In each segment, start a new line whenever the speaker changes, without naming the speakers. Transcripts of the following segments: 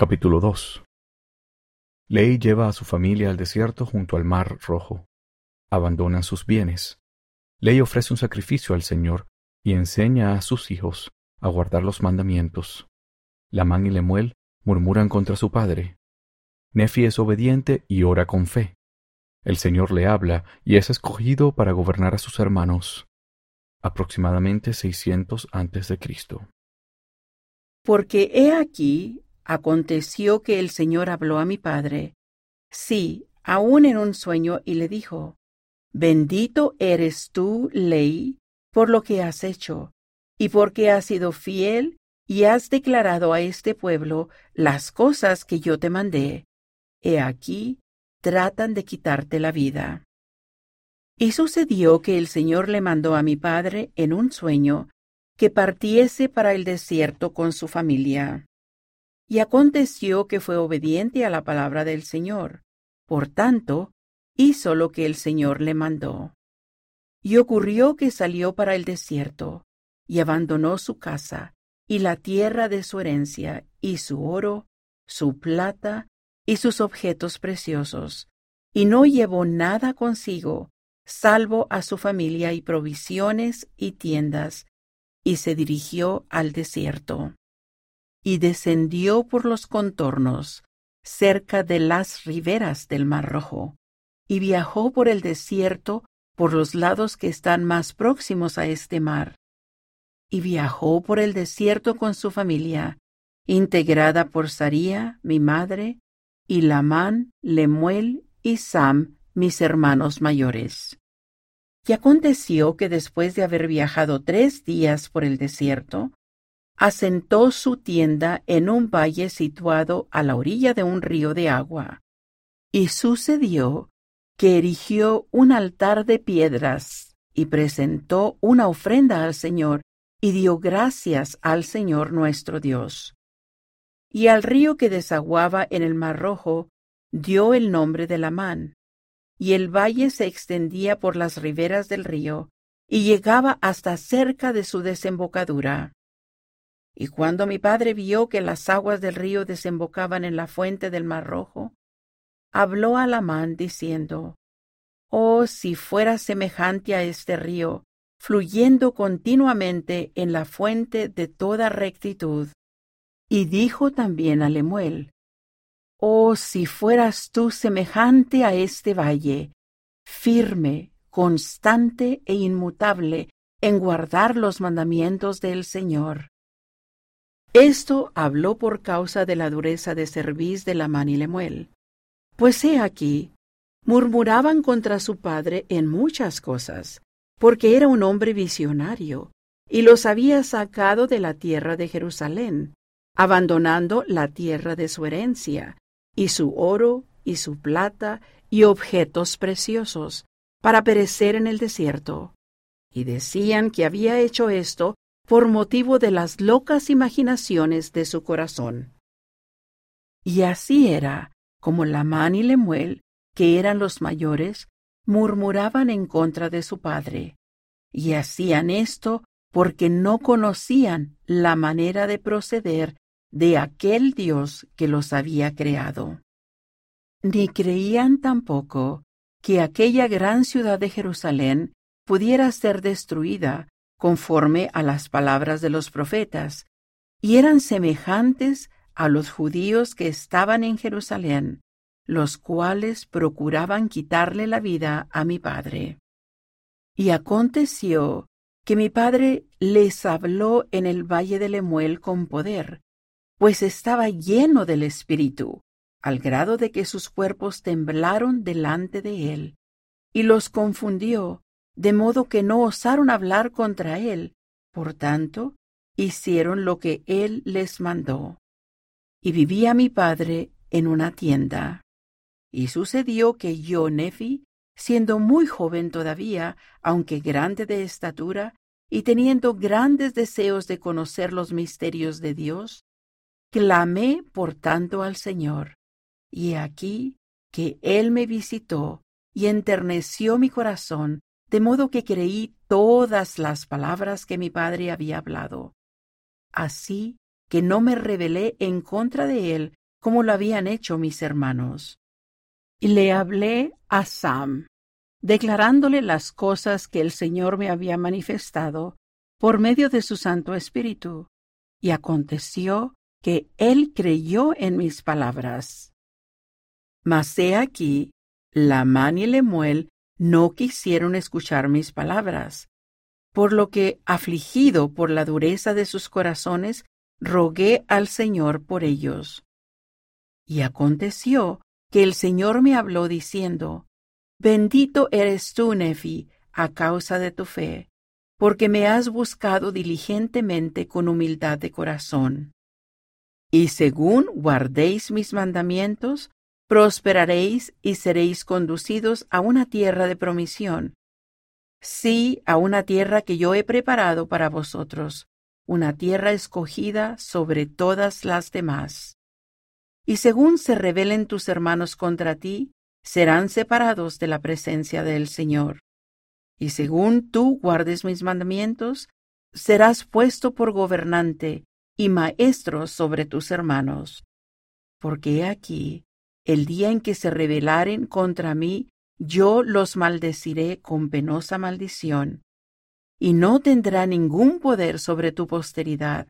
Capítulo 2 Ley lleva a su familia al desierto junto al mar rojo. Abandonan sus bienes. Ley ofrece un sacrificio al Señor y enseña a sus hijos a guardar los mandamientos. Lamán y Lemuel murmuran contra su padre. Nefi es obediente y ora con fe. El Señor le habla y es escogido para gobernar a sus hermanos. Aproximadamente 600 antes de Cristo.
Porque he aquí Aconteció que el Señor habló a mi padre, sí, aún en un sueño, y le dijo, Bendito eres tú, ley, por lo que has hecho, y porque has sido fiel y has declarado a este pueblo las cosas que yo te mandé. He aquí, tratan de quitarte la vida. Y sucedió que el Señor le mandó a mi padre en un sueño que partiese para el desierto con su familia. Y aconteció que fue obediente a la palabra del Señor. Por tanto, hizo lo que el Señor le mandó. Y ocurrió que salió para el desierto, y abandonó su casa, y la tierra de su herencia, y su oro, su plata, y sus objetos preciosos, y no llevó nada consigo, salvo a su familia y provisiones y tiendas, y se dirigió al desierto y descendió por los contornos cerca de las riberas del Mar Rojo, y viajó por el desierto por los lados que están más próximos a este mar. Y viajó por el desierto con su familia, integrada por Saría, mi madre, y Lamán, Lemuel y Sam, mis hermanos mayores. Y aconteció que después de haber viajado tres días por el desierto, asentó su tienda en un valle situado a la orilla de un río de agua. Y sucedió que erigió un altar de piedras y presentó una ofrenda al Señor y dio gracias al Señor nuestro Dios. Y al río que desaguaba en el Mar Rojo dio el nombre de Lamán, y el valle se extendía por las riberas del río y llegaba hasta cerca de su desembocadura. Y cuando mi padre vio que las aguas del río desembocaban en la fuente del Mar Rojo, habló a Lamán diciendo, Oh, si fuera semejante a este río, fluyendo continuamente en la fuente de toda rectitud. Y dijo también a Lemuel, Oh, si fueras tú semejante a este valle, firme, constante e inmutable en guardar los mandamientos del Señor. Esto habló por causa de la dureza de cerviz de Lamán y Lemuel. Pues he aquí, murmuraban contra su padre en muchas cosas, porque era un hombre visionario, y los había sacado de la tierra de Jerusalén, abandonando la tierra de su herencia, y su oro, y su plata, y objetos preciosos, para perecer en el desierto. Y decían que había hecho esto por motivo de las locas imaginaciones de su corazón. Y así era como Lamán y Lemuel, que eran los mayores, murmuraban en contra de su padre, y hacían esto porque no conocían la manera de proceder de aquel Dios que los había creado. Ni creían tampoco que aquella gran ciudad de Jerusalén pudiera ser destruida conforme a las palabras de los profetas, y eran semejantes a los judíos que estaban en Jerusalén, los cuales procuraban quitarle la vida a mi padre. Y aconteció que mi padre les habló en el valle de Lemuel con poder, pues estaba lleno del Espíritu, al grado de que sus cuerpos temblaron delante de él, y los confundió, de modo que no osaron hablar contra él. Por tanto, hicieron lo que él les mandó. Y vivía mi padre en una tienda. Y sucedió que yo, Nefi, siendo muy joven todavía, aunque grande de estatura, y teniendo grandes deseos de conocer los misterios de Dios, clamé por tanto al Señor. Y aquí que Él me visitó y enterneció mi corazón de modo que creí todas las palabras que mi padre había hablado. Así que no me rebelé en contra de él como lo habían hecho mis hermanos. Y le hablé a Sam, declarándole las cosas que el Señor me había manifestado por medio de su Santo Espíritu. Y aconteció que él creyó en mis palabras. Mas he aquí, Lamán y Lemuel no quisieron escuchar mis palabras, por lo que, afligido por la dureza de sus corazones, rogué al Señor por ellos. Y aconteció que el Señor me habló diciendo, Bendito eres tú, Nefi, a causa de tu fe, porque me has buscado diligentemente con humildad de corazón. Y según guardéis mis mandamientos, prosperaréis y seréis conducidos a una tierra de promisión. Sí, a una tierra que yo he preparado para vosotros, una tierra escogida sobre todas las demás. Y según se rebelen tus hermanos contra ti, serán separados de la presencia del Señor. Y según tú guardes mis mandamientos, serás puesto por gobernante y maestro sobre tus hermanos. Porque aquí, el día en que se rebelaren contra mí, yo los maldeciré con penosa maldición, y no tendrá ningún poder sobre tu posteridad,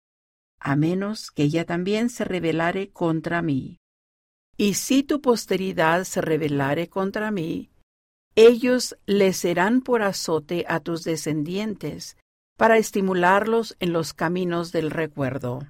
a menos que ella también se rebelare contra mí. Y si tu posteridad se rebelare contra mí, ellos le serán por azote a tus descendientes, para estimularlos en los caminos del recuerdo.